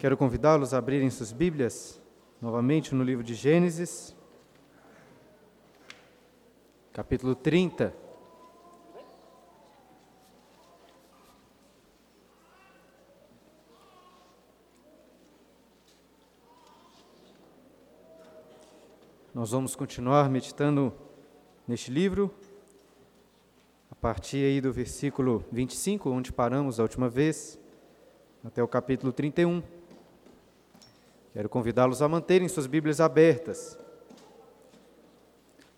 Quero convidá-los a abrirem suas Bíblias novamente no livro de Gênesis, capítulo 30. Nós vamos continuar meditando neste livro, a partir aí do versículo 25, onde paramos a última vez, até o capítulo 31. Quero convidá-los a manterem suas Bíblias abertas.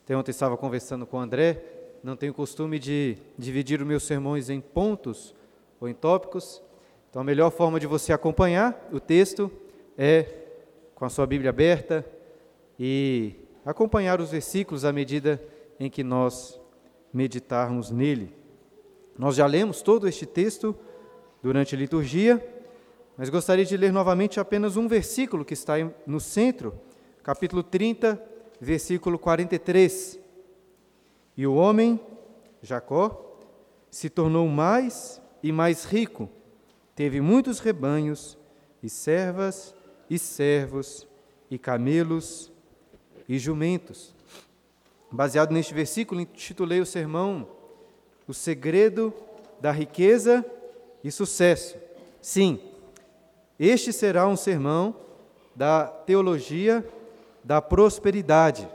Até ontem estava conversando com o André, não tenho costume de dividir os meus sermões em pontos ou em tópicos, então a melhor forma de você acompanhar o texto é com a sua Bíblia aberta e acompanhar os versículos à medida em que nós meditarmos nele. Nós já lemos todo este texto durante a liturgia, mas gostaria de ler novamente apenas um versículo que está no centro, capítulo 30, versículo 43. E o homem, Jacó, se tornou mais e mais rico, teve muitos rebanhos, e servas, e servos, e camelos, e jumentos. Baseado neste versículo, intitulei o sermão O Segredo da Riqueza e Sucesso. Sim, este será um sermão da teologia da prosperidade.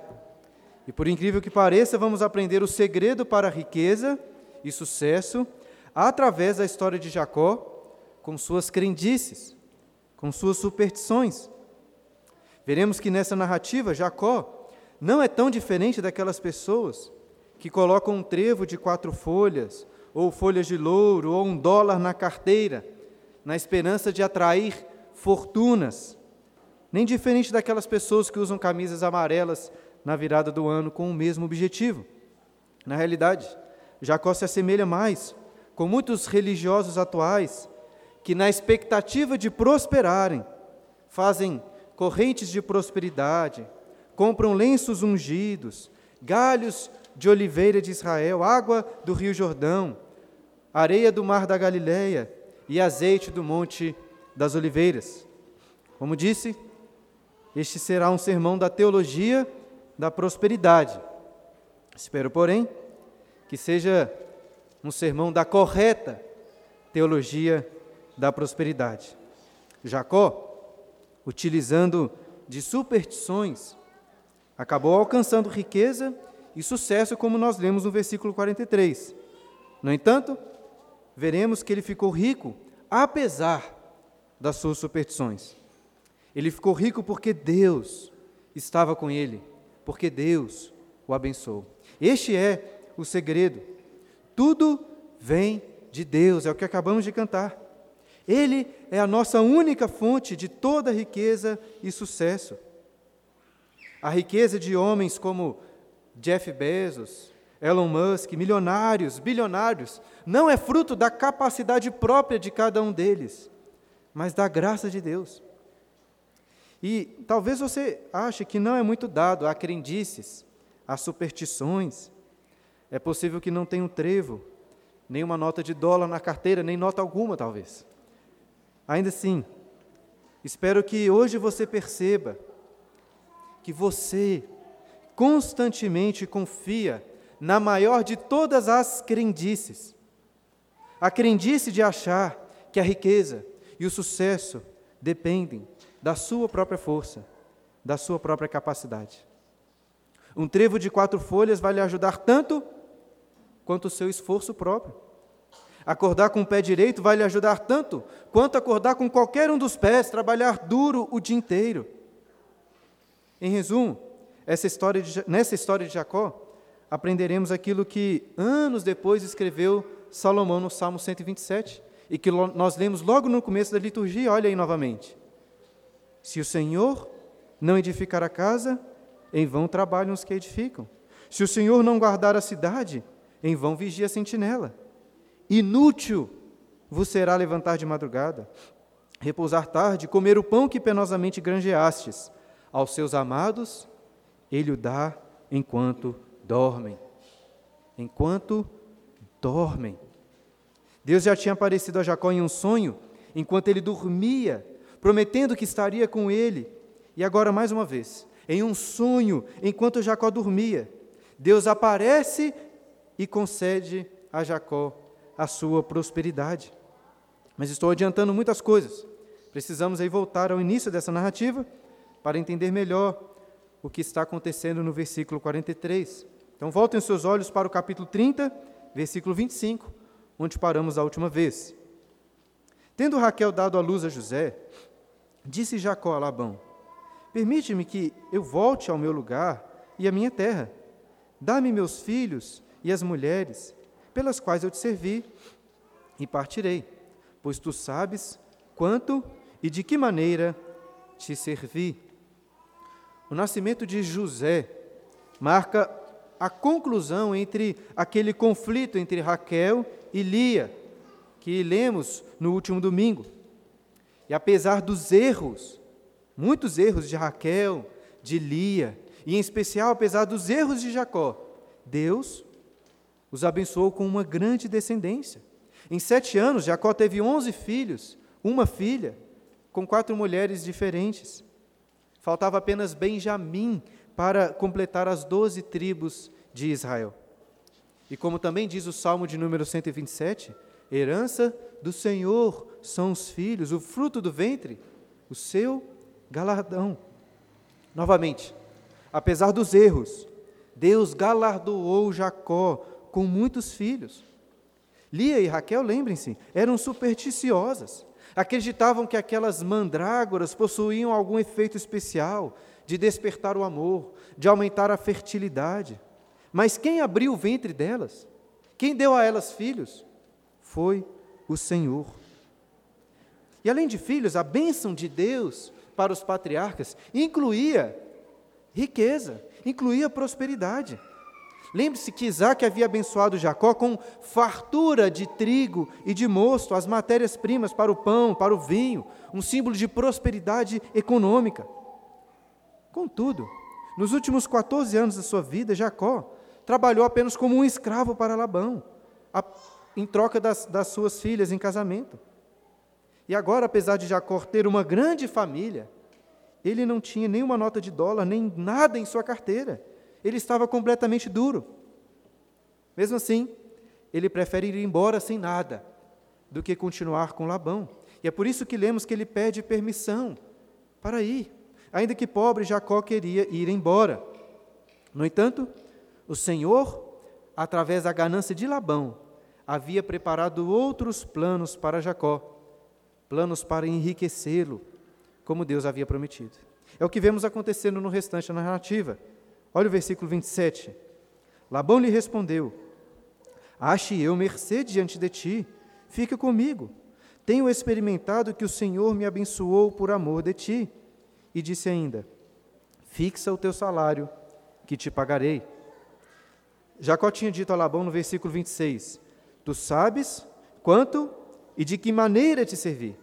E por incrível que pareça, vamos aprender o segredo para a riqueza e sucesso através da história de Jacó, com suas crendices, com suas superstições. Veremos que nessa narrativa, Jacó não é tão diferente daquelas pessoas que colocam um trevo de quatro folhas, ou folhas de louro, ou um dólar na carteira na esperança de atrair fortunas, nem diferente daquelas pessoas que usam camisas amarelas na virada do ano com o mesmo objetivo. Na realidade, Jacó se assemelha mais com muitos religiosos atuais que, na expectativa de prosperarem, fazem correntes de prosperidade, compram lenços ungidos, galhos de oliveira de Israel, água do Rio Jordão, areia do mar da Galileia e azeite do Monte das Oliveiras. Como disse, este será um sermão da teologia da prosperidade. Espero, porém, que seja um sermão da correta teologia da prosperidade. Jacó, utilizando de superstições, acabou alcançando riqueza e sucesso, como nós lemos no versículo 43. No entanto, veremos que ele ficou rico apesar das suas superstições. Ele ficou rico porque Deus estava com ele, porque Deus o abençoou. Este é o segredo. Tudo vem de Deus, é o que acabamos de cantar. Ele é a nossa única fonte de toda riqueza e sucesso. A riqueza de homens como Jeff Bezos, Elon Musk, milionários, bilionários, não é fruto da capacidade própria de cada um deles, mas da graça de Deus. E talvez você ache que não é muito dado a crendices, a superstições. É possível que não tenha um trevo, nem uma nota de dólar na carteira, nem nota alguma, talvez. Ainda assim, espero que hoje você perceba que você constantemente confia na maior de todas as crendices. A crendice de achar que a riqueza e o sucesso dependem da sua própria força, da sua própria capacidade. Um trevo de quatro folhas vai lhe ajudar tanto quanto o seu esforço próprio. Acordar com o pé direito vai lhe ajudar tanto quanto acordar com qualquer um dos pés, trabalhar duro o dia inteiro. Em resumo, história de, nessa história de Jacó, aprenderemos aquilo que anos depois escreveu Salomão no Salmo 127 e que nós lemos logo no começo da liturgia, olha aí novamente. Se o Senhor não edificar a casa, em vão trabalham os que edificam. Se o Senhor não guardar a cidade, em vão vigia a sentinela. Inútil vos será levantar de madrugada, repousar tarde, comer o pão que penosamente granjeastes. Aos seus amados, ele o dá enquanto dormem. Enquanto dormem. Deus já tinha aparecido a Jacó em um sonho, enquanto ele dormia, prometendo que estaria com ele. E agora, mais uma vez, em um sonho, enquanto Jacó dormia, Deus aparece e concede a Jacó a sua prosperidade. Mas estou adiantando muitas coisas. Precisamos aí voltar ao início dessa narrativa para entender melhor o que está acontecendo no versículo 43. Então, voltem seus olhos para o capítulo 30, versículo 25, onde paramos a última vez. Tendo Raquel dado a luz a José, disse Jacó a Labão: Permite-me que eu volte ao meu lugar e à minha terra. Dá-me meus filhos e as mulheres, pelas quais eu te servi, e partirei, pois tu sabes quanto e de que maneira te servi. O nascimento de José marca a conclusão entre aquele conflito entre Raquel e Lia, que lemos no último domingo. E apesar dos erros, muitos erros de Raquel, de Lia, e em especial apesar dos erros de Jacó, Deus os abençoou com uma grande descendência. Em sete anos, Jacó teve onze filhos, uma filha, com quatro mulheres diferentes. Faltava apenas Benjamim para completar as doze tribos de Israel. E como também diz o Salmo de número 127, herança do Senhor são os filhos, o fruto do ventre, o seu galardão. Novamente, apesar dos erros, Deus galardoou Jacó com muitos filhos. Lia e Raquel, lembrem-se, eram supersticiosas. Acreditavam que aquelas mandrágoras possuíam algum efeito especial de despertar o amor, de aumentar a fertilidade. Mas quem abriu o ventre delas? Quem deu a elas filhos? Foi o Senhor. E além de filhos, a bênção de Deus para os patriarcas incluía riqueza, incluía prosperidade. Lembre-se que Isaac havia abençoado Jacó com fartura de trigo e de mosto, as matérias-primas para o pão, para o vinho, um símbolo de prosperidade econômica. Contudo, nos últimos 14 anos da sua vida, Jacó trabalhou apenas como um escravo para Labão, a, em troca das, das suas filhas em casamento. E agora, apesar de Jacó ter uma grande família, ele não tinha nenhuma nota de dólar, nem nada em sua carteira ele estava completamente duro. Mesmo assim, ele prefere ir embora sem nada do que continuar com Labão. E é por isso que lemos que ele pede permissão para ir. Ainda que pobre, Jacó queria ir embora. No entanto, o Senhor, através da ganância de Labão, havia preparado outros planos para Jacó planos para enriquecê-lo, como Deus havia prometido. É o que vemos acontecendo no restante da narrativa. Olha o versículo 27. Labão lhe respondeu: Ache eu mercê diante de ti, fica comigo. Tenho experimentado que o Senhor me abençoou por amor de ti. E disse ainda: Fixa o teu salário, que te pagarei. Jacó tinha dito a Labão no versículo 26: Tu sabes quanto e de que maneira te servir.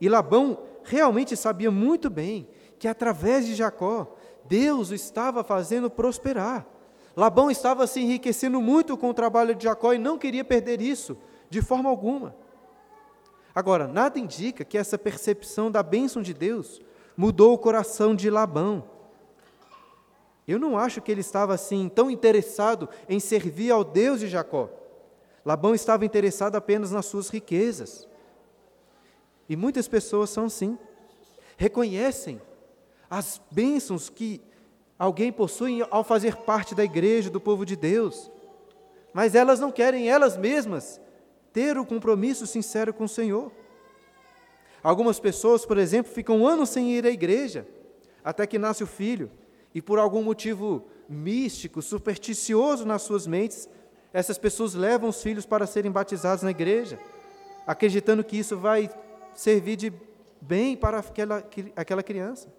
E Labão realmente sabia muito bem que através de Jacó Deus o estava fazendo prosperar. Labão estava se enriquecendo muito com o trabalho de Jacó e não queria perder isso, de forma alguma. Agora, nada indica que essa percepção da bênção de Deus mudou o coração de Labão. Eu não acho que ele estava assim tão interessado em servir ao Deus de Jacó. Labão estava interessado apenas nas suas riquezas. E muitas pessoas são assim. Reconhecem as bênçãos que alguém possui ao fazer parte da igreja, do povo de Deus. Mas elas não querem elas mesmas ter o compromisso sincero com o Senhor. Algumas pessoas, por exemplo, ficam anos sem ir à igreja, até que nasce o filho, e por algum motivo místico, supersticioso nas suas mentes, essas pessoas levam os filhos para serem batizados na igreja, acreditando que isso vai servir de bem para aquela, aquela criança.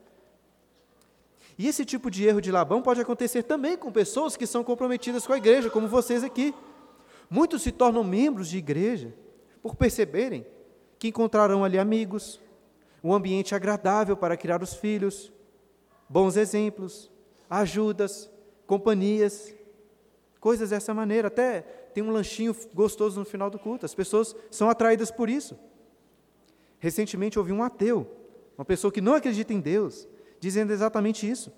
E esse tipo de erro de Labão pode acontecer também com pessoas que são comprometidas com a igreja, como vocês aqui. Muitos se tornam membros de igreja por perceberem que encontrarão ali amigos, um ambiente agradável para criar os filhos, bons exemplos, ajudas, companhias, coisas dessa maneira. Até tem um lanchinho gostoso no final do culto. As pessoas são atraídas por isso. Recentemente ouvi um ateu uma pessoa que não acredita em Deus, dizendo exatamente isso,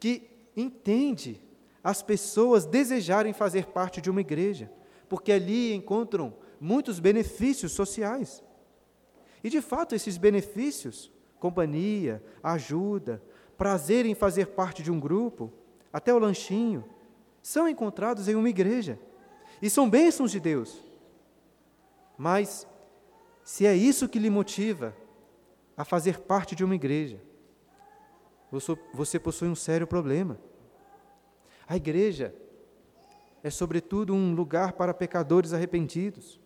que entende as pessoas desejarem fazer parte de uma igreja, porque ali encontram muitos benefícios sociais. E de fato, esses benefícios, companhia, ajuda, prazer em fazer parte de um grupo, até o lanchinho, são encontrados em uma igreja e são bênçãos de Deus. Mas, se é isso que lhe motiva a fazer parte de uma igreja, você possui um sério problema. A igreja é, sobretudo, um lugar para pecadores arrependidos,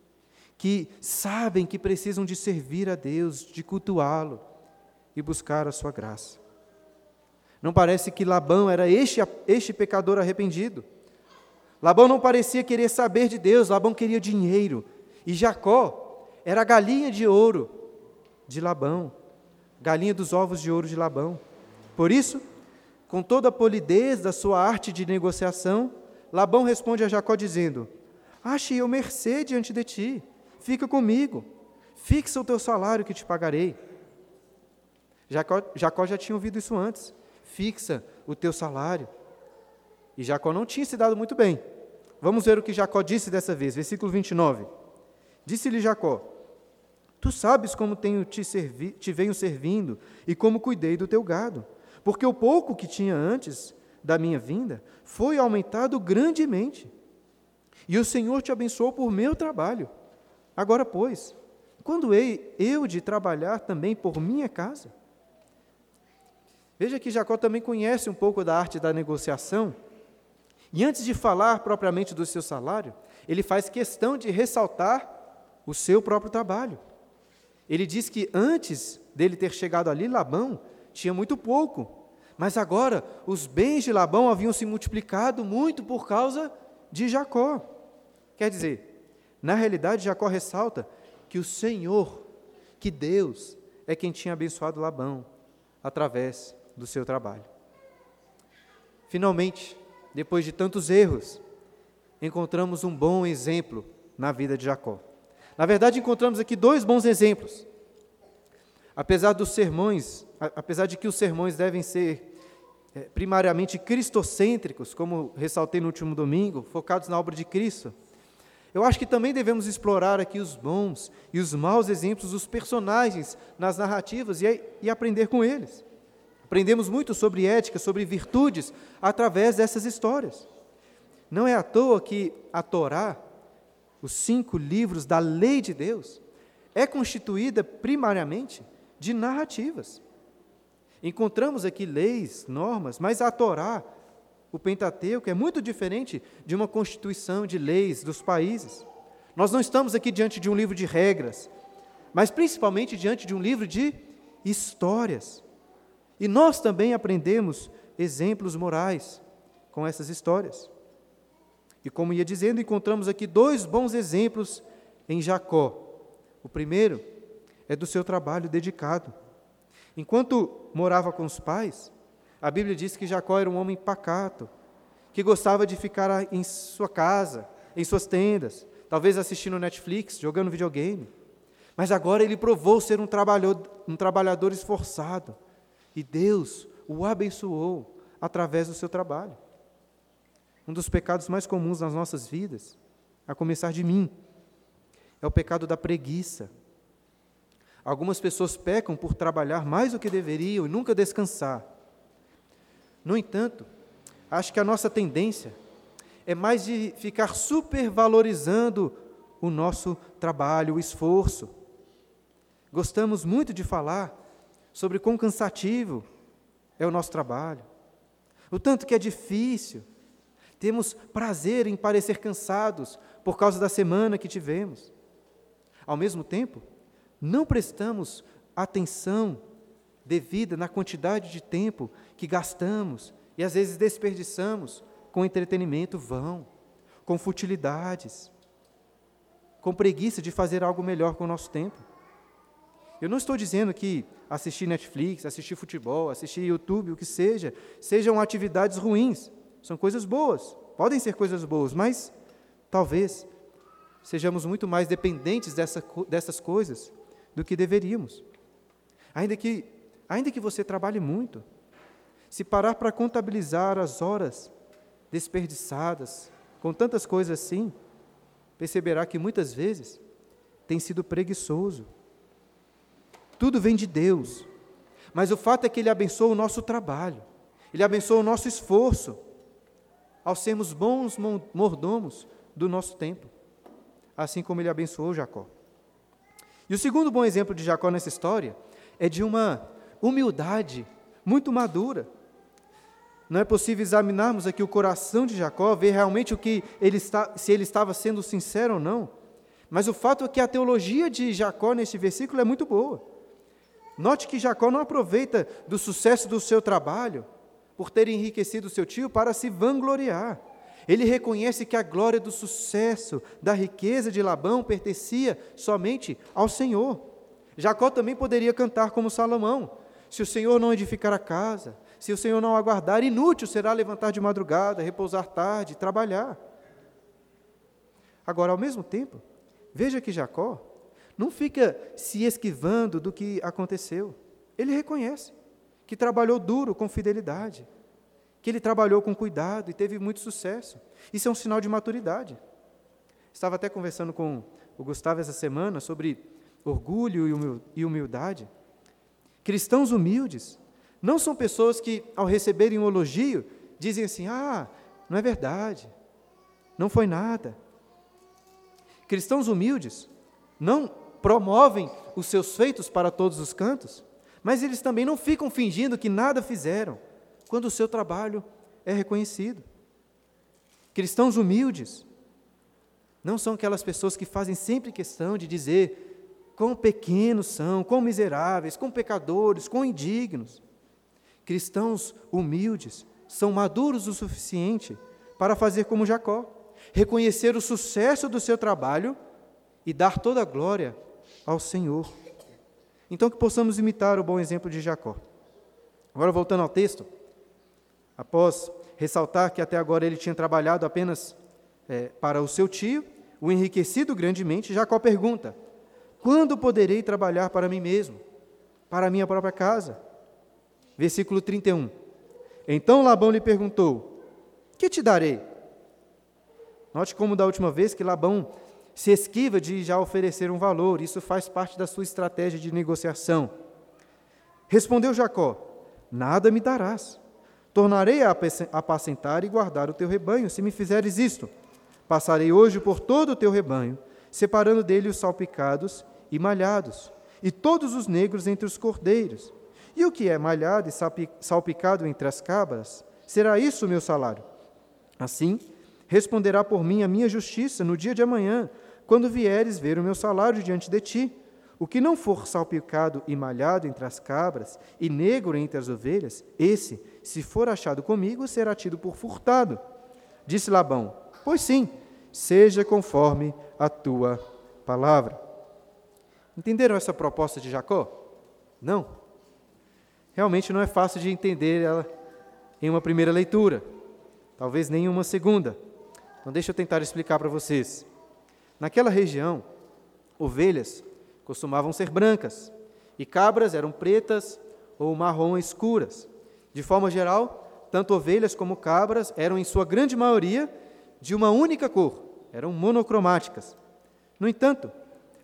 que sabem que precisam de servir a Deus, de cultuá-lo e buscar a sua graça. Não parece que Labão era este, este pecador arrependido. Labão não parecia querer saber de Deus, Labão queria dinheiro. E Jacó era a galinha de ouro de Labão, galinha dos ovos de ouro de Labão. Por isso, com toda a polidez da sua arte de negociação, Labão responde a Jacó dizendo: Ache eu mercê diante de ti, fica comigo, fixa o teu salário que te pagarei. Jacó, Jacó já tinha ouvido isso antes fixa o teu salário. E Jacó não tinha se dado muito bem. Vamos ver o que Jacó disse dessa vez, versículo 29. Disse-lhe Jacó: Tu sabes como tenho te, servi te venho servindo e como cuidei do teu gado, porque o pouco que tinha antes da minha vinda foi aumentado grandemente. E o Senhor te abençoou por meu trabalho. Agora, pois, quando hei eu de trabalhar também por minha casa? Veja que Jacó também conhece um pouco da arte da negociação. E antes de falar propriamente do seu salário, ele faz questão de ressaltar o seu próprio trabalho. Ele diz que antes dele ter chegado ali, Labão tinha muito pouco, mas agora os bens de Labão haviam se multiplicado muito por causa de Jacó. Quer dizer, na realidade, Jacó ressalta que o Senhor, que Deus, é quem tinha abençoado Labão através do seu trabalho. Finalmente, depois de tantos erros, encontramos um bom exemplo na vida de Jacó. Na verdade, encontramos aqui dois bons exemplos. Apesar dos sermões, apesar de que os sermões devem ser é, primariamente cristocêntricos, como ressaltei no último domingo, focados na obra de Cristo, eu acho que também devemos explorar aqui os bons e os maus exemplos dos personagens nas narrativas e, e aprender com eles. Aprendemos muito sobre ética, sobre virtudes, através dessas histórias. Não é à toa que a Torá, os cinco livros da lei de Deus, é constituída primariamente de narrativas. Encontramos aqui leis, normas, mas a Torá, o Pentateuco, é muito diferente de uma constituição de leis dos países. Nós não estamos aqui diante de um livro de regras, mas principalmente diante de um livro de histórias. E nós também aprendemos exemplos morais com essas histórias. E como ia dizendo, encontramos aqui dois bons exemplos em Jacó. O primeiro é do seu trabalho dedicado. Enquanto morava com os pais, a Bíblia diz que Jacó era um homem pacato, que gostava de ficar em sua casa, em suas tendas, talvez assistindo Netflix, jogando videogame. Mas agora ele provou ser um trabalhador, um trabalhador esforçado, e Deus o abençoou através do seu trabalho. Um dos pecados mais comuns nas nossas vidas, a começar de mim, é o pecado da preguiça. Algumas pessoas pecam por trabalhar mais do que deveriam e nunca descansar. No entanto, acho que a nossa tendência é mais de ficar supervalorizando o nosso trabalho, o esforço. Gostamos muito de falar sobre quão cansativo é o nosso trabalho, o tanto que é difícil. Temos prazer em parecer cansados por causa da semana que tivemos. Ao mesmo tempo, não prestamos atenção devida na quantidade de tempo que gastamos e às vezes desperdiçamos com entretenimento vão, com futilidades, com preguiça de fazer algo melhor com o nosso tempo. Eu não estou dizendo que assistir Netflix, assistir futebol, assistir YouTube, o que seja, sejam atividades ruins. São coisas boas, podem ser coisas boas, mas talvez sejamos muito mais dependentes dessa, dessas coisas do que deveríamos. Ainda que ainda que você trabalhe muito, se parar para contabilizar as horas desperdiçadas com tantas coisas assim, perceberá que muitas vezes tem sido preguiçoso. Tudo vem de Deus, mas o fato é que Ele abençoa o nosso trabalho, Ele abençoa o nosso esforço, ao sermos bons mordomos do nosso tempo, assim como Ele abençoou Jacó. E o segundo bom exemplo de Jacó nessa história é de uma humildade muito madura. Não é possível examinarmos aqui o coração de Jacó, ver realmente o que ele está, se ele estava sendo sincero ou não. Mas o fato é que a teologia de Jacó neste versículo é muito boa. Note que Jacó não aproveita do sucesso do seu trabalho, por ter enriquecido seu tio, para se vangloriar. Ele reconhece que a glória do sucesso, da riqueza de Labão pertencia somente ao Senhor. Jacó também poderia cantar como Salomão: Se o Senhor não edificar a casa, se o Senhor não aguardar, inútil será levantar de madrugada, repousar tarde, trabalhar. Agora, ao mesmo tempo, veja que Jacó não fica se esquivando do que aconteceu. Ele reconhece que trabalhou duro com fidelidade, que ele trabalhou com cuidado e teve muito sucesso. Isso é um sinal de maturidade. Estava até conversando com o Gustavo essa semana sobre orgulho e humildade. Cristãos humildes não são pessoas que, ao receberem um elogio, dizem assim: ah, não é verdade, não foi nada. Cristãos humildes não promovem os seus feitos para todos os cantos, mas eles também não ficam fingindo que nada fizeram quando o seu trabalho é reconhecido. Cristãos humildes não são aquelas pessoas que fazem sempre questão de dizer quão pequenos são, quão miseráveis, quão pecadores, quão indignos. Cristãos humildes são maduros o suficiente para fazer como Jacó, reconhecer o sucesso do seu trabalho e dar toda a glória ao Senhor. Então, que possamos imitar o bom exemplo de Jacó. Agora, voltando ao texto, após ressaltar que até agora ele tinha trabalhado apenas é, para o seu tio, o enriquecido grandemente, Jacó pergunta: Quando poderei trabalhar para mim mesmo, para minha própria casa? Versículo 31. Então Labão lhe perguntou: Que te darei? Note como da última vez que Labão se esquiva de já oferecer um valor, isso faz parte da sua estratégia de negociação. Respondeu Jacó: Nada me darás. Tornarei a apacentar e guardar o teu rebanho, se me fizeres isto. Passarei hoje por todo o teu rebanho, separando dele os salpicados e malhados, e todos os negros entre os cordeiros, e o que é malhado e salpicado entre as cabras, será isso o meu salário. Assim, responderá por mim a minha justiça no dia de amanhã, quando vieres ver o meu salário diante de ti. O que não for salpicado e malhado entre as cabras, e negro entre as ovelhas, esse, se for achado comigo, será tido por furtado. Disse Labão: Pois sim, seja conforme a tua palavra. Entenderam essa proposta de Jacó? Não realmente não é fácil de entender ela em uma primeira leitura, talvez nem em uma segunda. Então, deixa eu tentar explicar para vocês. Naquela região, ovelhas costumavam ser brancas e cabras eram pretas ou marrom escuras. De forma geral, tanto ovelhas como cabras eram, em sua grande maioria, de uma única cor, eram monocromáticas. No entanto,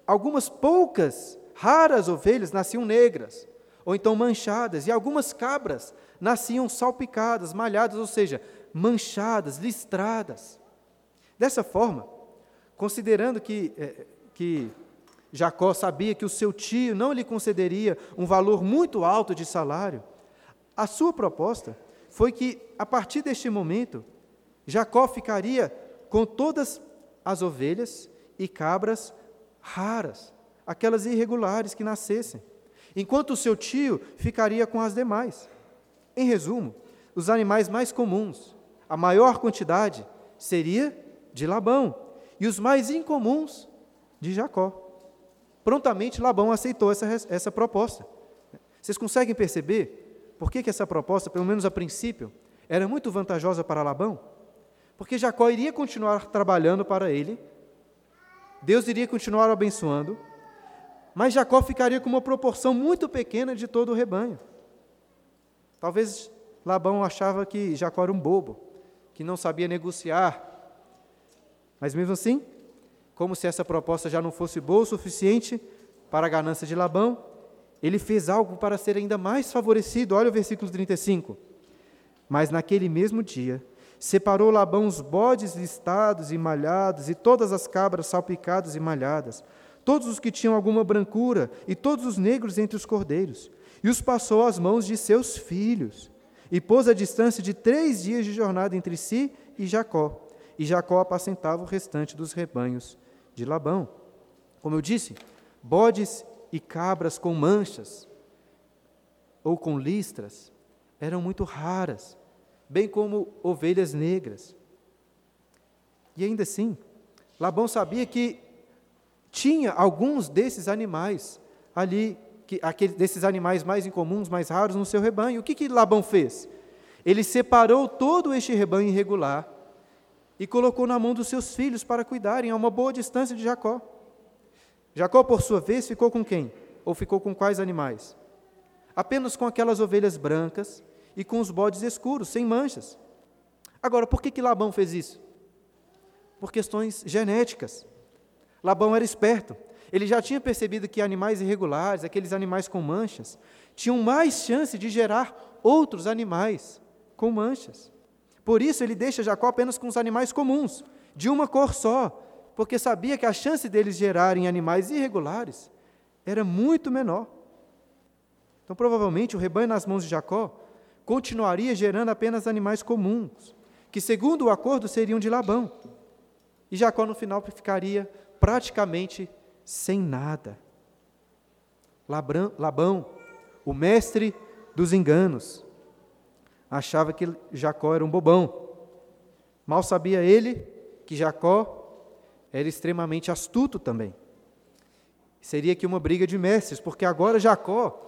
algumas poucas, raras ovelhas nasciam negras, ou então manchadas, e algumas cabras nasciam salpicadas, malhadas, ou seja, manchadas, listradas. Dessa forma, considerando que, é, que Jacó sabia que o seu tio não lhe concederia um valor muito alto de salário, a sua proposta foi que, a partir deste momento, Jacó ficaria com todas as ovelhas e cabras raras, aquelas irregulares que nascessem enquanto o seu tio ficaria com as demais. Em resumo, os animais mais comuns, a maior quantidade, seria de Labão, e os mais incomuns, de Jacó. Prontamente Labão aceitou essa, essa proposta. Vocês conseguem perceber por que, que essa proposta, pelo menos a princípio, era muito vantajosa para Labão? Porque Jacó iria continuar trabalhando para ele, Deus iria continuar abençoando, mas Jacó ficaria com uma proporção muito pequena de todo o rebanho. Talvez Labão achava que Jacó era um bobo, que não sabia negociar. Mas mesmo assim, como se essa proposta já não fosse boa o suficiente para a ganância de Labão, ele fez algo para ser ainda mais favorecido. Olha o versículo 35. Mas naquele mesmo dia, separou Labão os bodes listados e malhados, e todas as cabras salpicadas e malhadas, todos os que tinham alguma brancura, e todos os negros entre os cordeiros, e os passou às mãos de seus filhos, e pôs a distância de três dias de jornada entre si e Jacó. E Jacó apacentava o restante dos rebanhos de Labão. Como eu disse, bodes e cabras com manchas ou com listras eram muito raras, bem como ovelhas negras. E ainda assim, Labão sabia que tinha alguns desses animais ali que, aquele, desses animais mais incomuns, mais raros no seu rebanho. O que, que Labão fez? Ele separou todo este rebanho irregular e colocou na mão dos seus filhos para cuidarem a uma boa distância de Jacó. Jacó, por sua vez, ficou com quem? Ou ficou com quais animais? Apenas com aquelas ovelhas brancas e com os bodes escuros, sem manchas. Agora, por que, que Labão fez isso? Por questões genéticas. Labão era esperto. Ele já tinha percebido que animais irregulares, aqueles animais com manchas, tinham mais chance de gerar outros animais com manchas. Por isso ele deixa Jacó apenas com os animais comuns, de uma cor só, porque sabia que a chance deles gerarem animais irregulares era muito menor. Então, provavelmente, o rebanho nas mãos de Jacó continuaria gerando apenas animais comuns, que, segundo o acordo, seriam de Labão. E Jacó, no final, ficaria praticamente sem nada. Labão, o mestre dos enganos, achava que Jacó era um bobão. Mal sabia ele que Jacó era extremamente astuto também. Seria aqui uma briga de mestres, porque agora Jacó,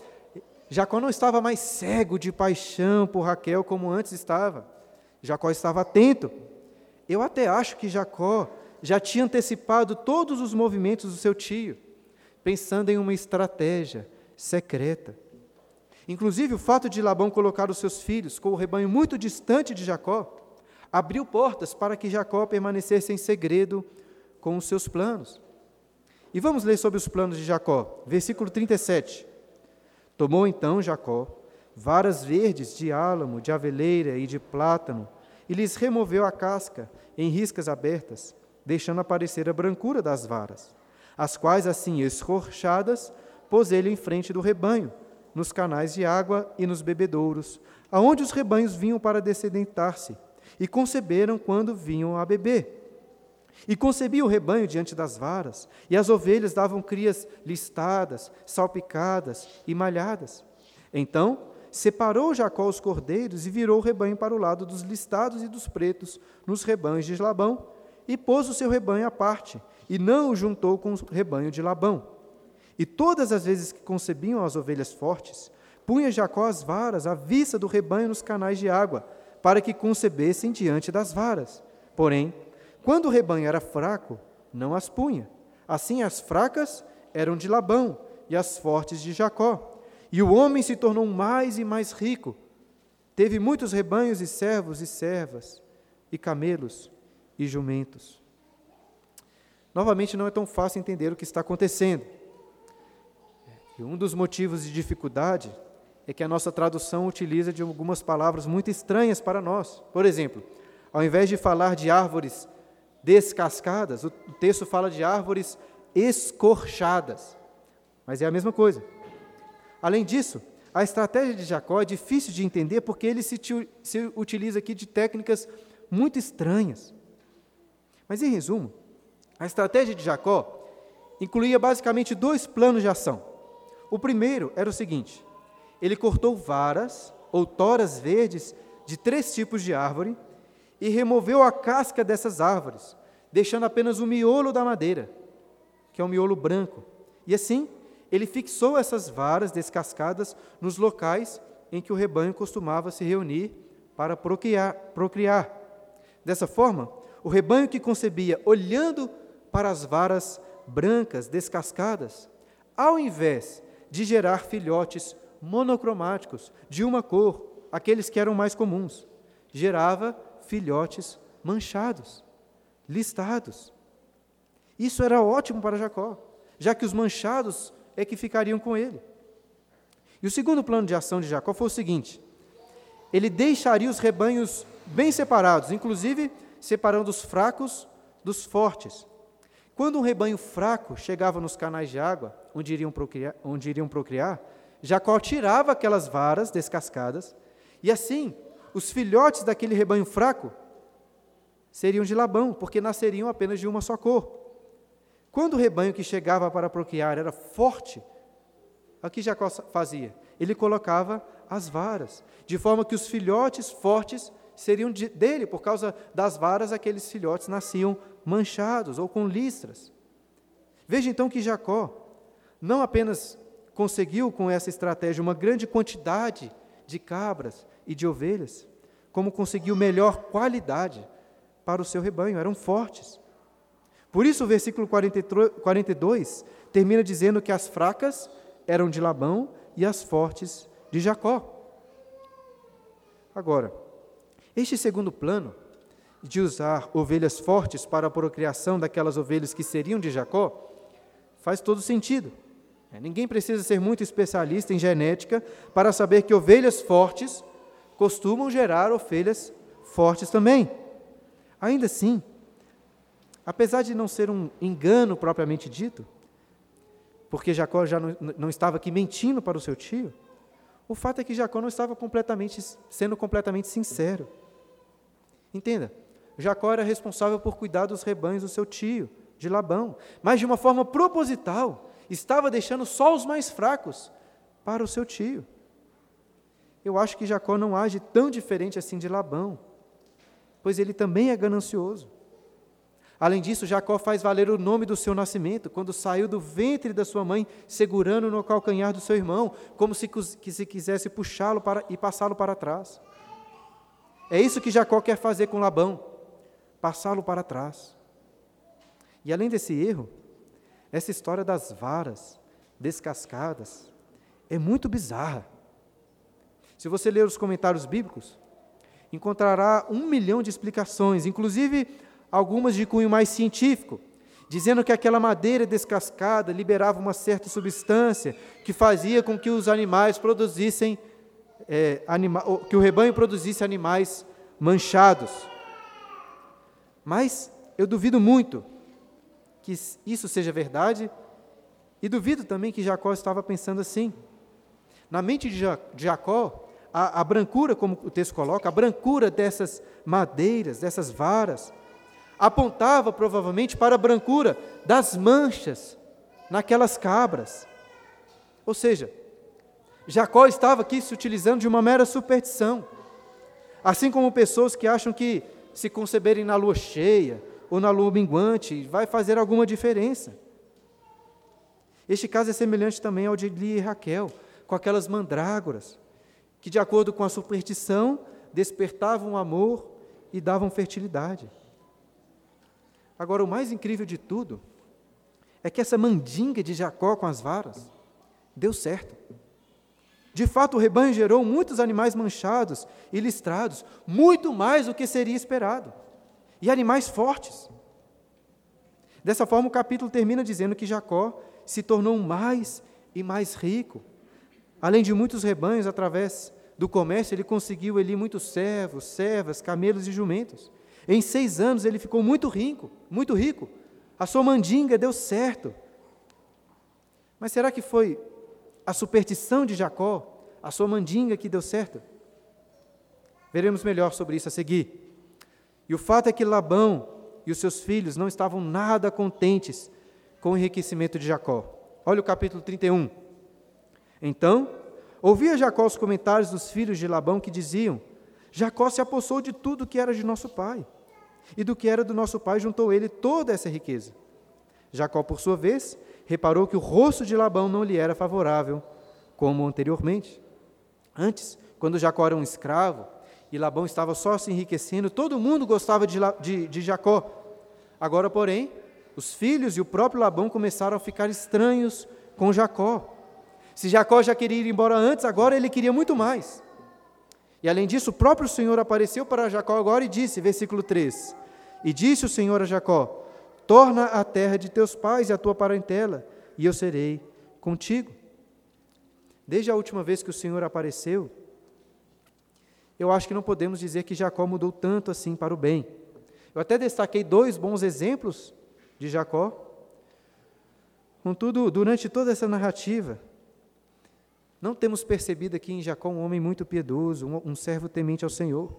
Jacó não estava mais cego de paixão por Raquel como antes estava. Jacó estava atento. Eu até acho que Jacó já tinha antecipado todos os movimentos do seu tio, pensando em uma estratégia secreta. Inclusive, o fato de Labão colocar os seus filhos com o rebanho muito distante de Jacó abriu portas para que Jacó permanecesse em segredo com os seus planos. E vamos ler sobre os planos de Jacó, versículo 37. Tomou então Jacó varas verdes de álamo, de aveleira e de plátano, e lhes removeu a casca em riscas abertas deixando aparecer a brancura das varas, as quais, assim escorchadas, pôs ele em frente do rebanho, nos canais de água e nos bebedouros, aonde os rebanhos vinham para descedentar-se, e conceberam quando vinham a beber. E concebia o rebanho diante das varas, e as ovelhas davam crias listadas, salpicadas e malhadas. Então separou Jacó os cordeiros e virou o rebanho para o lado dos listados e dos pretos, nos rebanhos de Labão, e pôs o seu rebanho à parte, e não o juntou com o rebanho de Labão. E todas as vezes que concebiam as ovelhas fortes, punha Jacó as varas à vista do rebanho nos canais de água, para que concebessem diante das varas. Porém, quando o rebanho era fraco, não as punha. Assim, as fracas eram de Labão e as fortes de Jacó. E o homem se tornou mais e mais rico. Teve muitos rebanhos e servos e servas e camelos e jumentos. Novamente, não é tão fácil entender o que está acontecendo. E um dos motivos de dificuldade é que a nossa tradução utiliza de algumas palavras muito estranhas para nós. Por exemplo, ao invés de falar de árvores descascadas, o texto fala de árvores escorchadas. Mas é a mesma coisa. Além disso, a estratégia de Jacó é difícil de entender porque ele se, se utiliza aqui de técnicas muito estranhas. Mas, em resumo, a estratégia de Jacó incluía basicamente dois planos de ação. O primeiro era o seguinte: ele cortou varas ou toras verdes de três tipos de árvore e removeu a casca dessas árvores, deixando apenas o miolo da madeira, que é o miolo branco. E assim, ele fixou essas varas descascadas nos locais em que o rebanho costumava se reunir para procriar. procriar. Dessa forma, o rebanho que concebia olhando para as varas brancas descascadas, ao invés de gerar filhotes monocromáticos de uma cor aqueles que eram mais comuns. Gerava filhotes manchados, listados. Isso era ótimo para Jacó, já que os manchados é que ficariam com ele. E o segundo plano de ação de Jacó foi o seguinte: ele deixaria os rebanhos bem separados, inclusive separando os fracos dos fortes. Quando um rebanho fraco chegava nos canais de água, onde iriam procriar, onde iriam procriar Jacó tirava aquelas varas descascadas, e assim os filhotes daquele rebanho fraco seriam de Labão, porque nasceriam apenas de uma só cor. Quando o rebanho que chegava para procriar era forte, o que Jacó fazia? Ele colocava as varas, de forma que os filhotes fortes seriam de, dele, por causa das varas, aqueles filhotes nasciam manchados ou com listras. Veja então que Jacó não apenas conseguiu com essa estratégia uma grande quantidade de cabras e de ovelhas, como conseguiu melhor qualidade para o seu rebanho, eram fortes. Por isso, o versículo 42 termina dizendo que as fracas eram de Labão e as fortes de Jacó. Agora, este segundo plano, de usar ovelhas fortes para a procriação daquelas ovelhas que seriam de Jacó, faz todo sentido. É, ninguém precisa ser muito especialista em genética para saber que ovelhas fortes costumam gerar ovelhas fortes também. Ainda assim, Apesar de não ser um engano propriamente dito, porque Jacó já não, não estava aqui mentindo para o seu tio, o fato é que Jacó não estava completamente sendo completamente sincero. Entenda, Jacó era responsável por cuidar dos rebanhos do seu tio, de Labão, mas de uma forma proposital, estava deixando só os mais fracos para o seu tio. Eu acho que Jacó não age tão diferente assim de Labão, pois ele também é ganancioso. Além disso, Jacó faz valer o nome do seu nascimento, quando saiu do ventre da sua mãe, segurando no calcanhar do seu irmão, como se, que se quisesse puxá-lo e passá-lo para trás. É isso que Jacó quer fazer com Labão, passá-lo para trás. E além desse erro, essa história das varas descascadas é muito bizarra. Se você ler os comentários bíblicos, encontrará um milhão de explicações, inclusive algumas de cunho mais científico, dizendo que aquela madeira descascada liberava uma certa substância que fazia com que os animais produzissem, é, anima, que o rebanho produzisse animais manchados. Mas eu duvido muito que isso seja verdade e duvido também que Jacó estava pensando assim. Na mente de Jacó, a, a brancura, como o texto coloca, a brancura dessas madeiras, dessas varas, apontava provavelmente para a brancura das manchas naquelas cabras. Ou seja, Jacó estava aqui se utilizando de uma mera superstição. Assim como pessoas que acham que se conceberem na lua cheia ou na lua minguante vai fazer alguma diferença. Este caso é semelhante também ao de Lia e Raquel, com aquelas mandrágoras, que, de acordo com a superstição, despertavam amor e davam fertilidade. Agora, o mais incrível de tudo é que essa mandinga de Jacó com as varas deu certo. De fato, o rebanho gerou muitos animais manchados e listrados, muito mais do que seria esperado, e animais fortes. Dessa forma, o capítulo termina dizendo que Jacó se tornou mais e mais rico. Além de muitos rebanhos, através do comércio, ele conseguiu ali muitos servos, servas, camelos e jumentos. Em seis anos ele ficou muito rico, muito rico. A sua mandinga deu certo. Mas será que foi a superstição de Jacó, a sua mandinga que deu certo? Veremos melhor sobre isso a seguir. E o fato é que Labão e os seus filhos não estavam nada contentes com o enriquecimento de Jacó. Olha o capítulo 31. Então, ouvia Jacó os comentários dos filhos de Labão que diziam: Jacó se apossou de tudo que era de nosso pai e do que era do nosso pai juntou ele toda essa riqueza. Jacó, por sua vez, reparou que o rosto de Labão não lhe era favorável, como anteriormente. Antes, quando Jacó era um escravo e Labão estava só se enriquecendo, todo mundo gostava de, de, de Jacó. Agora, porém, os filhos e o próprio Labão começaram a ficar estranhos com Jacó. Se Jacó já queria ir embora antes, agora ele queria muito mais. E além disso, o próprio Senhor apareceu para Jacó agora e disse, versículo 3: E disse o Senhor a Jacó: Torna a terra de teus pais e a tua parentela, e eu serei contigo. Desde a última vez que o Senhor apareceu, eu acho que não podemos dizer que Jacó mudou tanto assim para o bem. Eu até destaquei dois bons exemplos de Jacó. Contudo, durante toda essa narrativa, não temos percebido aqui em Jacó um homem muito piedoso, um, um servo temente ao Senhor.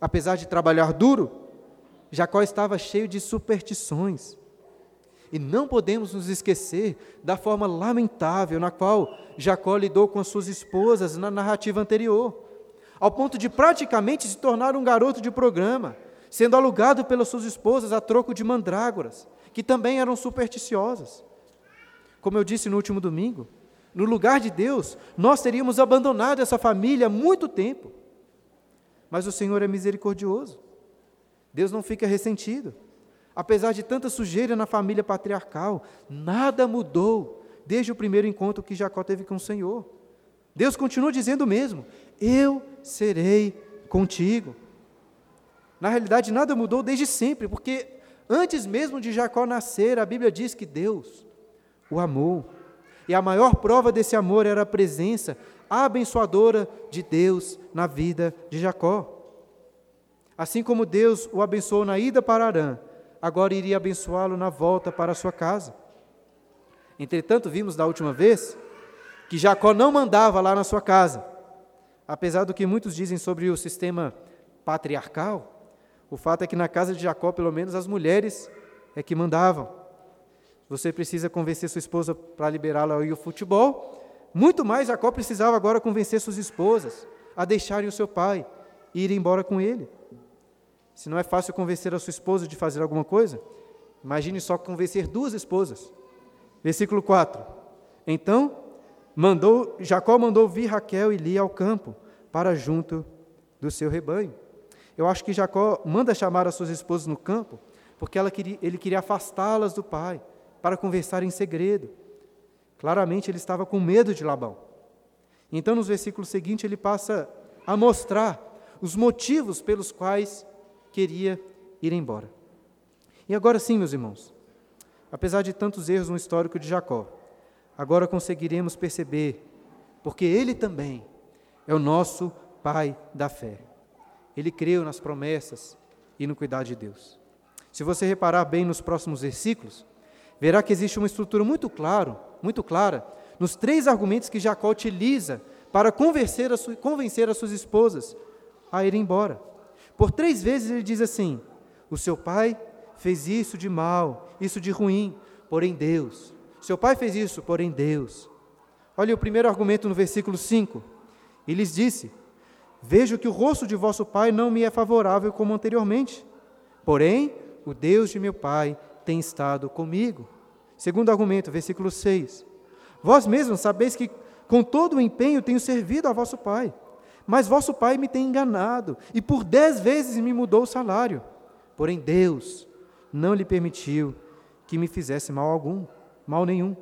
Apesar de trabalhar duro, Jacó estava cheio de superstições. E não podemos nos esquecer da forma lamentável na qual Jacó lidou com as suas esposas na narrativa anterior, ao ponto de praticamente se tornar um garoto de programa, sendo alugado pelas suas esposas a troco de mandrágoras, que também eram supersticiosas. Como eu disse no último domingo, no lugar de Deus, nós teríamos abandonado essa família há muito tempo. Mas o Senhor é misericordioso. Deus não fica ressentido. Apesar de tanta sujeira na família patriarcal, nada mudou desde o primeiro encontro que Jacó teve com o Senhor. Deus continua dizendo o mesmo: Eu serei contigo. Na realidade, nada mudou desde sempre, porque antes mesmo de Jacó nascer, a Bíblia diz que Deus o amou. E a maior prova desse amor era a presença abençoadora de Deus na vida de Jacó. Assim como Deus o abençoou na ida para Arã, agora iria abençoá-lo na volta para sua casa. Entretanto, vimos da última vez que Jacó não mandava lá na sua casa. Apesar do que muitos dizem sobre o sistema patriarcal, o fato é que na casa de Jacó, pelo menos, as mulheres é que mandavam. Você precisa convencer sua esposa para liberá-la ao ir ao futebol. Muito mais Jacó precisava agora convencer suas esposas a deixarem o seu pai e ir embora com ele. Se não é fácil convencer a sua esposa de fazer alguma coisa, imagine só convencer duas esposas. Versículo 4. Então, mandou, Jacó mandou vir Raquel e Lia ao campo, para junto do seu rebanho. Eu acho que Jacó manda chamar as suas esposas no campo, porque queria, ele queria afastá-las do pai, para conversar em segredo. Claramente ele estava com medo de Labão. Então, nos versículos seguintes, ele passa a mostrar os motivos pelos quais queria ir embora. E agora sim, meus irmãos, apesar de tantos erros no histórico de Jacó, agora conseguiremos perceber, porque ele também é o nosso pai da fé. Ele creu nas promessas e no cuidado de Deus. Se você reparar bem nos próximos versículos, verá que existe uma estrutura muito claro, muito clara nos três argumentos que Jacó utiliza para convencer, su convencer as suas esposas a ir embora. Por três vezes ele diz assim: O seu pai fez isso de mal, isso de ruim, porém Deus. Seu pai fez isso, porém Deus. Olha o primeiro argumento no versículo 5. E lhes disse: Vejo que o rosto de vosso pai não me é favorável como anteriormente. Porém, o Deus de meu pai tem estado comigo. Segundo argumento, versículo 6. Vós mesmos sabeis que com todo o empenho tenho servido a vosso pai. Mas vosso pai me tem enganado, e por dez vezes me mudou o salário. Porém, Deus não lhe permitiu que me fizesse mal algum, mal nenhum.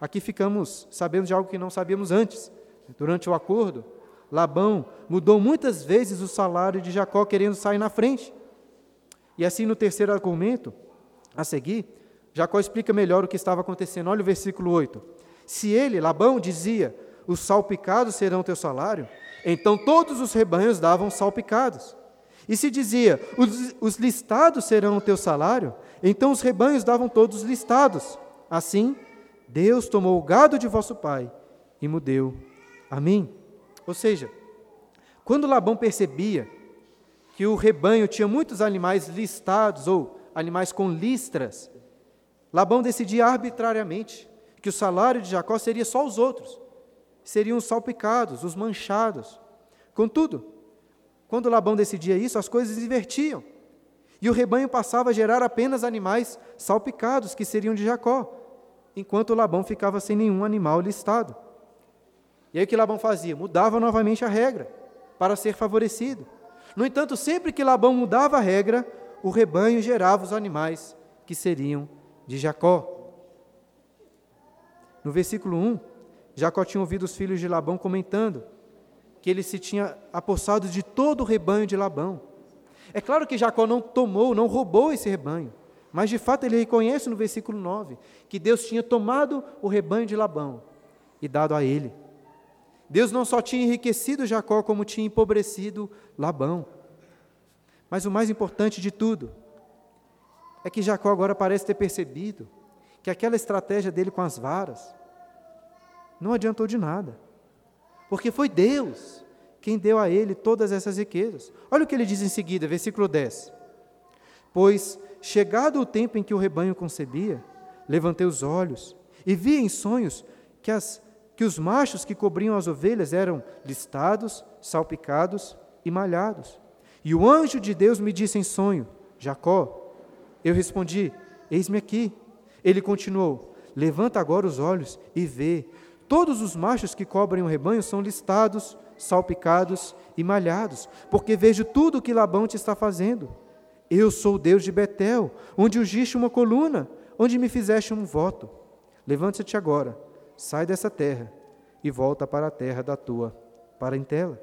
Aqui ficamos sabendo de algo que não sabíamos antes. Durante o acordo, Labão mudou muitas vezes o salário de Jacó, querendo sair na frente. E assim, no terceiro argumento, a seguir, Jacó explica melhor o que estava acontecendo. Olha o versículo 8. Se ele, Labão, dizia: Os salpicados serão teu salário, então todos os rebanhos davam salpicados. E se dizia: os, os listados serão o teu salário, então os rebanhos davam todos listados. Assim, Deus tomou o gado de vosso pai e mudeu a mim. Ou seja, quando Labão percebia que o rebanho tinha muitos animais listados ou animais com listras, Labão decidia arbitrariamente que o salário de Jacó seria só os outros seriam os salpicados, os manchados. Contudo, quando Labão decidia isso, as coisas invertiam. E o rebanho passava a gerar apenas animais salpicados, que seriam de Jacó, enquanto Labão ficava sem nenhum animal listado. E aí o que Labão fazia? Mudava novamente a regra, para ser favorecido. No entanto, sempre que Labão mudava a regra, o rebanho gerava os animais que seriam de Jacó. No versículo 1, Jacó tinha ouvido os filhos de Labão comentando que ele se tinha apossado de todo o rebanho de Labão. É claro que Jacó não tomou, não roubou esse rebanho, mas de fato ele reconhece no versículo 9 que Deus tinha tomado o rebanho de Labão e dado a ele. Deus não só tinha enriquecido Jacó, como tinha empobrecido Labão. Mas o mais importante de tudo é que Jacó agora parece ter percebido que aquela estratégia dele com as varas não adiantou de nada. Porque foi Deus quem deu a ele todas essas riquezas. Olha o que ele diz em seguida, versículo 10. Pois, chegado o tempo em que o rebanho concebia, levantei os olhos e vi em sonhos que, as, que os machos que cobriam as ovelhas eram listados, salpicados e malhados. E o anjo de Deus me disse em sonho: Jacó. Eu respondi: Eis-me aqui. Ele continuou: Levanta agora os olhos e vê. Todos os machos que cobrem o rebanho são listados, salpicados e malhados, porque vejo tudo o que Labão te está fazendo. Eu sou o Deus de Betel, onde ungiste uma coluna, onde me fizeste um voto. Levanta-te agora, sai dessa terra e volta para a terra da tua parentela.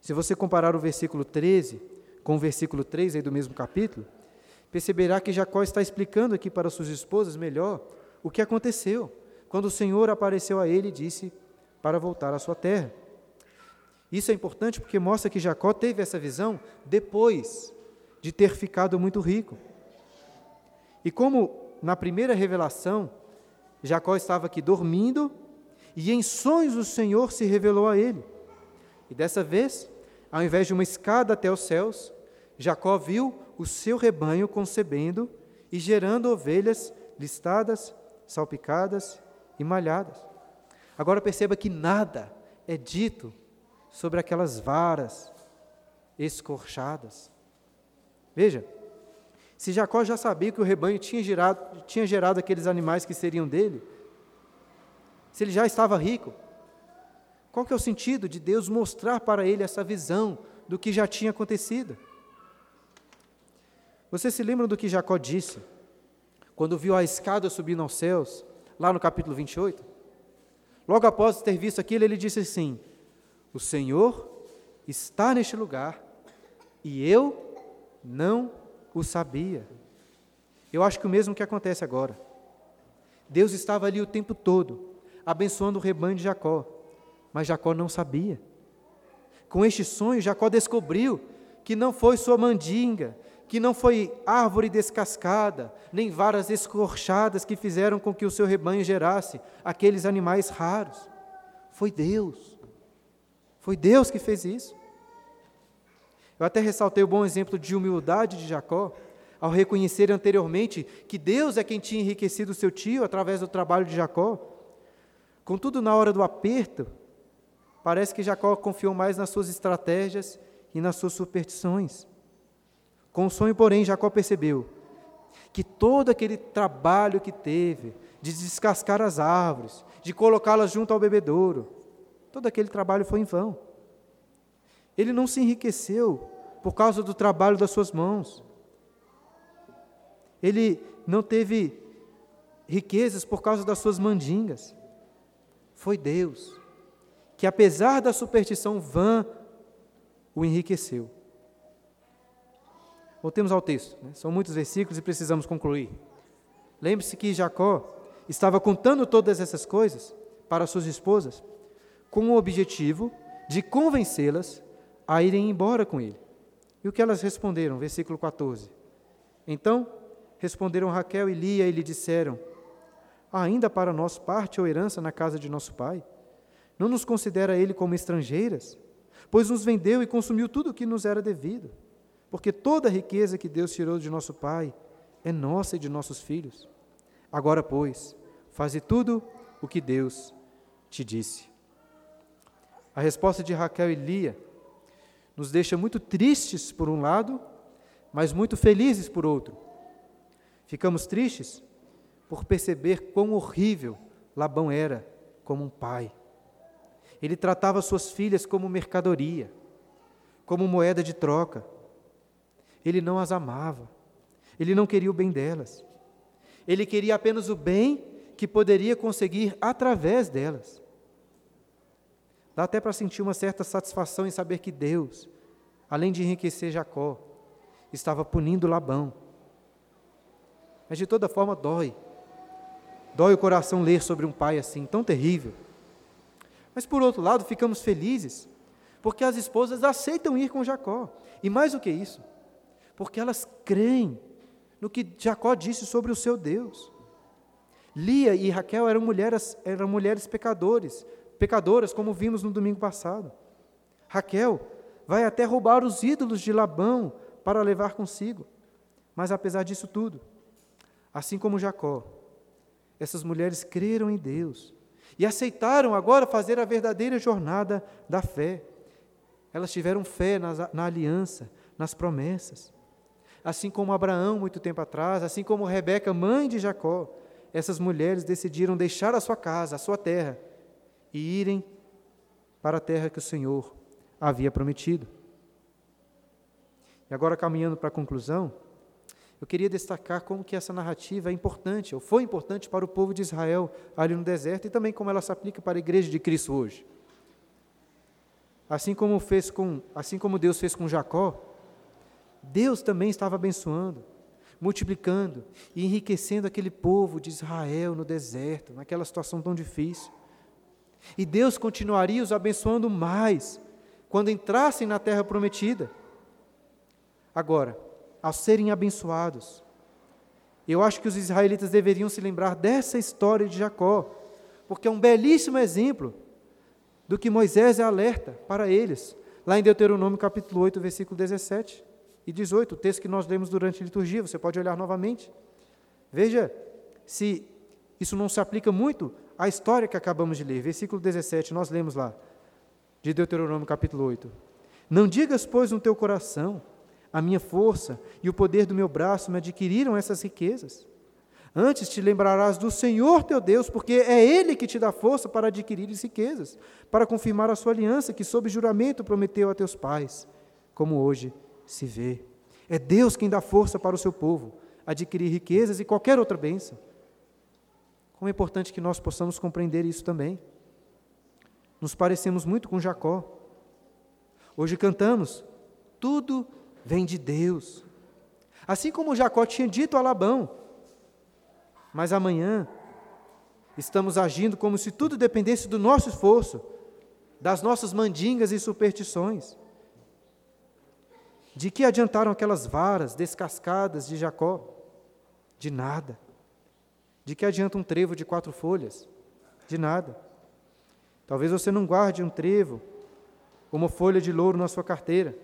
Se você comparar o versículo 13 com o versículo 3 aí do mesmo capítulo, perceberá que Jacó está explicando aqui para suas esposas melhor o que aconteceu quando o Senhor apareceu a ele e disse para voltar à sua terra. Isso é importante porque mostra que Jacó teve essa visão depois de ter ficado muito rico. E como na primeira revelação, Jacó estava aqui dormindo e em sonhos o Senhor se revelou a ele. E dessa vez, ao invés de uma escada até os céus, Jacó viu o seu rebanho concebendo e gerando ovelhas listadas, salpicadas e malhadas. Agora perceba que nada é dito sobre aquelas varas escorchadas. Veja, se Jacó já sabia que o rebanho tinha gerado, tinha gerado aqueles animais que seriam dele, se ele já estava rico, qual que é o sentido de Deus mostrar para ele essa visão do que já tinha acontecido? Você se lembra do que Jacó disse quando viu a escada subindo aos céus, lá no capítulo 28? Logo após ter visto aquilo, ele disse assim: O Senhor está neste lugar e eu não o sabia. Eu acho que o mesmo que acontece agora. Deus estava ali o tempo todo, abençoando o rebanho de Jacó, mas Jacó não sabia. Com este sonho, Jacó descobriu que não foi sua mandinga, que não foi árvore descascada, nem varas escorchadas que fizeram com que o seu rebanho gerasse aqueles animais raros. Foi Deus. Foi Deus que fez isso. Eu até ressaltei o bom exemplo de humildade de Jacó, ao reconhecer anteriormente que Deus é quem tinha enriquecido seu tio através do trabalho de Jacó. Contudo, na hora do aperto, parece que Jacó confiou mais nas suas estratégias e nas suas superstições. Com o sonho, porém, Jacó percebeu que todo aquele trabalho que teve de descascar as árvores, de colocá-las junto ao bebedouro, todo aquele trabalho foi em vão. Ele não se enriqueceu por causa do trabalho das suas mãos. Ele não teve riquezas por causa das suas mandingas. Foi Deus que, apesar da superstição vã, o enriqueceu. Voltemos ao texto. Né? São muitos versículos e precisamos concluir. Lembre-se que Jacó estava contando todas essas coisas para suas esposas com o objetivo de convencê-las a irem embora com ele. E o que elas responderam? Versículo 14. Então responderam Raquel e Lia e lhe disseram: Ainda para nós parte ou herança na casa de nosso pai? Não nos considera ele como estrangeiras? Pois nos vendeu e consumiu tudo o que nos era devido porque toda a riqueza que Deus tirou de nosso Pai é nossa e de nossos filhos. Agora, pois, faze tudo o que Deus te disse. A resposta de Raquel e Lia nos deixa muito tristes por um lado, mas muito felizes por outro. Ficamos tristes por perceber quão horrível Labão era como um pai. Ele tratava suas filhas como mercadoria, como moeda de troca ele não as amava. Ele não queria o bem delas. Ele queria apenas o bem que poderia conseguir através delas. Dá até para sentir uma certa satisfação em saber que Deus, além de enriquecer Jacó, estava punindo Labão. Mas de toda forma dói. Dói o coração ler sobre um pai assim, tão terrível. Mas por outro lado, ficamos felizes, porque as esposas aceitam ir com Jacó. E mais do que isso, porque elas creem no que Jacó disse sobre o seu Deus. Lia e Raquel eram mulheres, eram mulheres pecadores, pecadoras, como vimos no domingo passado. Raquel vai até roubar os ídolos de Labão para levar consigo. Mas apesar disso tudo, assim como Jacó, essas mulheres creram em Deus e aceitaram agora fazer a verdadeira jornada da fé. Elas tiveram fé na, na aliança, nas promessas. Assim como Abraão, muito tempo atrás, assim como Rebeca, mãe de Jacó, essas mulheres decidiram deixar a sua casa, a sua terra, e irem para a terra que o Senhor havia prometido. E agora, caminhando para a conclusão, eu queria destacar como que essa narrativa é importante, ou foi importante para o povo de Israel ali no deserto, e também como ela se aplica para a igreja de Cristo hoje. Assim como, fez com, assim como Deus fez com Jacó, Deus também estava abençoando, multiplicando e enriquecendo aquele povo de Israel no deserto, naquela situação tão difícil. E Deus continuaria os abençoando mais quando entrassem na terra prometida. Agora, ao serem abençoados, eu acho que os israelitas deveriam se lembrar dessa história de Jacó, porque é um belíssimo exemplo do que Moisés alerta para eles, lá em Deuteronômio capítulo 8, versículo 17 e 18, o texto que nós lemos durante a liturgia, você pode olhar novamente. Veja se isso não se aplica muito à história que acabamos de ler. Versículo 17, nós lemos lá, de Deuteronômio capítulo 8. Não digas, pois, no teu coração, a minha força e o poder do meu braço me adquiriram essas riquezas. Antes te lembrarás do Senhor teu Deus, porque é Ele que te dá força para adquirir riquezas, para confirmar a sua aliança que, sob juramento, prometeu a teus pais, como hoje se vê. É Deus quem dá força para o seu povo adquirir riquezas e qualquer outra bênção. Como é importante que nós possamos compreender isso também. Nos parecemos muito com Jacó. Hoje cantamos, tudo vem de Deus. Assim como Jacó tinha dito a Labão. Mas amanhã estamos agindo como se tudo dependesse do nosso esforço, das nossas mandingas e superstições. De que adiantaram aquelas varas descascadas de Jacó? De nada. De que adianta um trevo de quatro folhas? De nada. Talvez você não guarde um trevo, uma folha de louro na sua carteira.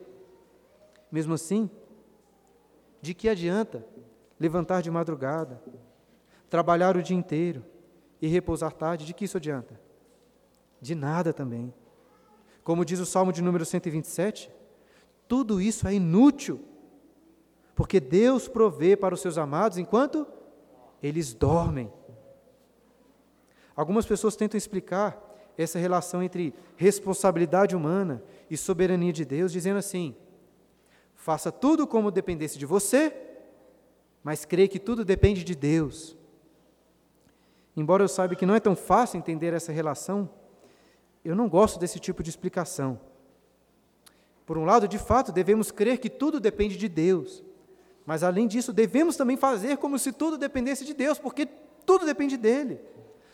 Mesmo assim, de que adianta levantar de madrugada, trabalhar o dia inteiro e repousar tarde? De que isso adianta? De nada também. Como diz o Salmo de número 127, tudo isso é inútil, porque Deus provê para os seus amados enquanto eles dormem. Algumas pessoas tentam explicar essa relação entre responsabilidade humana e soberania de Deus, dizendo assim: faça tudo como dependesse de você, mas creia que tudo depende de Deus. Embora eu saiba que não é tão fácil entender essa relação, eu não gosto desse tipo de explicação. Por um lado, de fato, devemos crer que tudo depende de Deus. Mas, além disso, devemos também fazer como se tudo dependesse de Deus, porque tudo depende dele.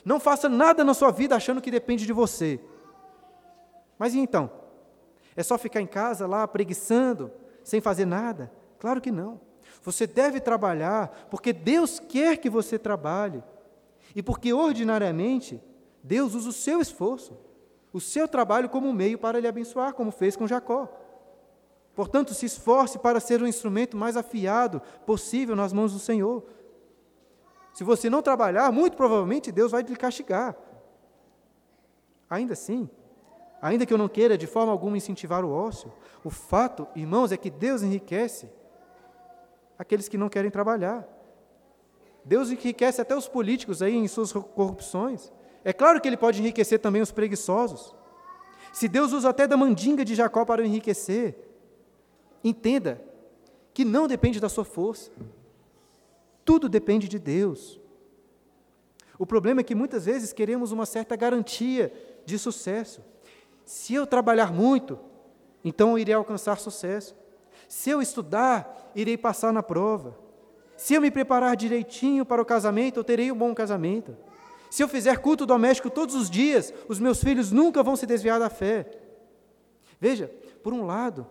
Não faça nada na sua vida achando que depende de você. Mas e então? É só ficar em casa lá preguiçando, sem fazer nada? Claro que não. Você deve trabalhar porque Deus quer que você trabalhe. E porque ordinariamente Deus usa o seu esforço, o seu trabalho como meio para lhe abençoar, como fez com Jacó. Portanto, se esforce para ser o instrumento mais afiado possível nas mãos do Senhor. Se você não trabalhar, muito provavelmente Deus vai lhe castigar. Ainda assim, ainda que eu não queira de forma alguma incentivar o ócio, o fato, irmãos, é que Deus enriquece aqueles que não querem trabalhar. Deus enriquece até os políticos aí em suas corrupções. É claro que ele pode enriquecer também os preguiçosos. Se Deus usa até da mandinga de Jacó para o enriquecer, entenda que não depende da sua força. Tudo depende de Deus. O problema é que muitas vezes queremos uma certa garantia de sucesso. Se eu trabalhar muito, então eu irei alcançar sucesso. Se eu estudar, irei passar na prova. Se eu me preparar direitinho para o casamento, eu terei um bom casamento. Se eu fizer culto doméstico todos os dias, os meus filhos nunca vão se desviar da fé. Veja, por um lado,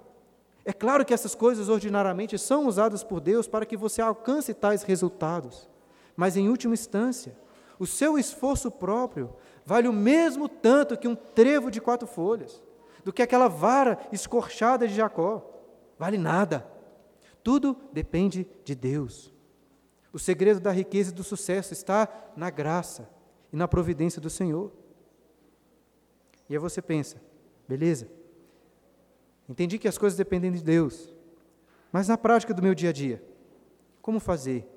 é claro que essas coisas ordinariamente são usadas por Deus para que você alcance tais resultados. Mas, em última instância, o seu esforço próprio vale o mesmo tanto que um trevo de quatro folhas, do que aquela vara escorchada de Jacó. Vale nada. Tudo depende de Deus. O segredo da riqueza e do sucesso está na graça e na providência do Senhor. E aí você pensa, beleza, Entendi que as coisas dependem de Deus. Mas na prática do meu dia a dia, como fazer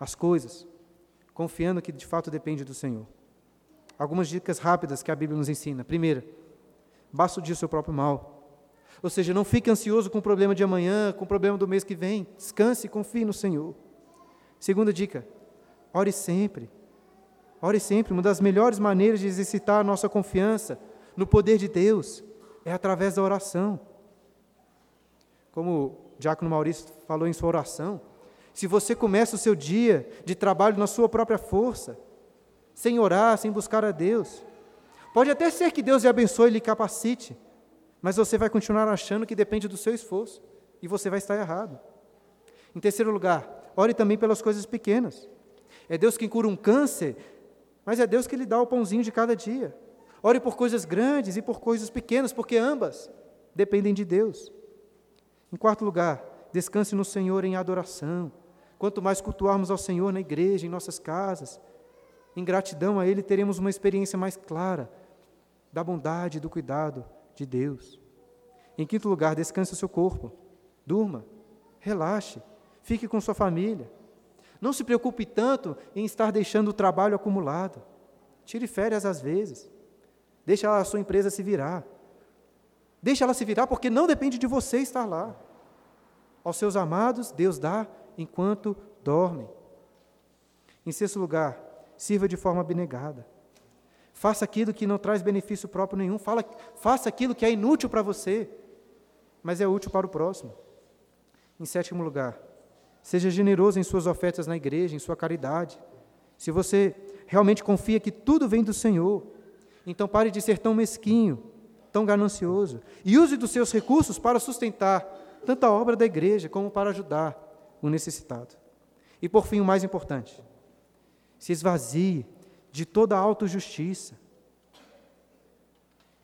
as coisas confiando que de fato depende do Senhor? Algumas dicas rápidas que a Bíblia nos ensina. Primeira, basta o dia seu próprio mal. Ou seja, não fique ansioso com o problema de amanhã, com o problema do mês que vem. Descanse e confie no Senhor. Segunda dica, ore sempre. Ore sempre. Uma das melhores maneiras de exercitar a nossa confiança no poder de Deus é através da oração como o Diácono Maurício falou em sua oração, se você começa o seu dia de trabalho na sua própria força, sem orar, sem buscar a Deus, pode até ser que Deus lhe abençoe e lhe capacite, mas você vai continuar achando que depende do seu esforço e você vai estar errado. Em terceiro lugar, ore também pelas coisas pequenas. É Deus quem cura um câncer, mas é Deus que lhe dá o pãozinho de cada dia. Ore por coisas grandes e por coisas pequenas, porque ambas dependem de Deus. Em quarto lugar, descanse no Senhor em adoração. Quanto mais cultuarmos ao Senhor na igreja, em nossas casas, em gratidão a Ele, teremos uma experiência mais clara da bondade e do cuidado de Deus. Em quinto lugar, descanse o seu corpo. Durma, relaxe, fique com sua família. Não se preocupe tanto em estar deixando o trabalho acumulado. Tire férias às vezes. Deixe a sua empresa se virar. Deixe ela se virar, porque não depende de você estar lá. Aos seus amados, Deus dá enquanto dormem. Em sexto lugar, sirva de forma abnegada. Faça aquilo que não traz benefício próprio nenhum. Fala, faça aquilo que é inútil para você, mas é útil para o próximo. Em sétimo lugar, seja generoso em suas ofertas na igreja, em sua caridade. Se você realmente confia que tudo vem do Senhor, então pare de ser tão mesquinho tão ganancioso. E use dos seus recursos para sustentar tanto a obra da igreja como para ajudar o necessitado. E por fim, o mais importante, se esvazie de toda autojustiça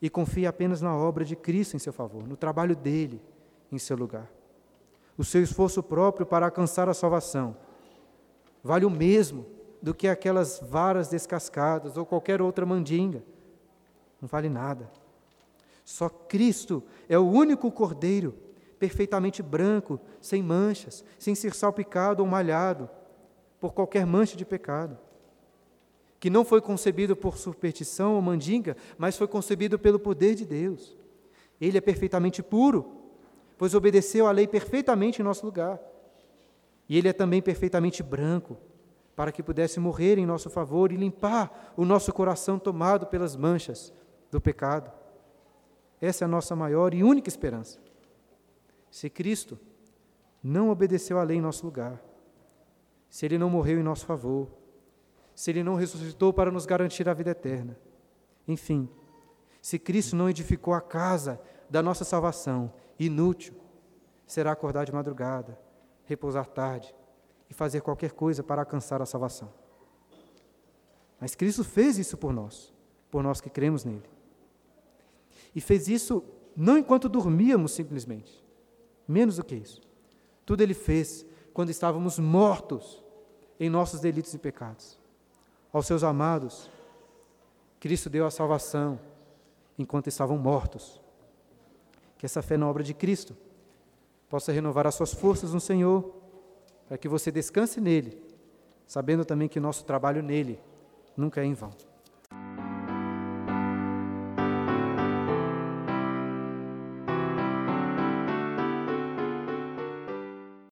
e confie apenas na obra de Cristo em seu favor, no trabalho dele em seu lugar. O seu esforço próprio para alcançar a salvação vale o mesmo do que aquelas varas descascadas ou qualquer outra mandinga. Não vale nada. Só Cristo é o único cordeiro perfeitamente branco, sem manchas, sem ser salpicado ou malhado por qualquer mancha de pecado. Que não foi concebido por superstição ou mandinga, mas foi concebido pelo poder de Deus. Ele é perfeitamente puro, pois obedeceu à lei perfeitamente em nosso lugar. E ele é também perfeitamente branco, para que pudesse morrer em nosso favor e limpar o nosso coração tomado pelas manchas do pecado. Essa é a nossa maior e única esperança. Se Cristo não obedeceu à lei em nosso lugar, se Ele não morreu em nosso favor, se Ele não ressuscitou para nos garantir a vida eterna, enfim, se Cristo não edificou a casa da nossa salvação, inútil, será acordar de madrugada, repousar tarde e fazer qualquer coisa para alcançar a salvação. Mas Cristo fez isso por nós, por nós que cremos nele. E fez isso não enquanto dormíamos simplesmente, menos do que isso. Tudo ele fez quando estávamos mortos em nossos delitos e pecados. Aos seus amados, Cristo deu a salvação enquanto estavam mortos. Que essa fé na obra de Cristo possa renovar as suas forças no Senhor, para que você descanse nele, sabendo também que nosso trabalho nele nunca é em vão.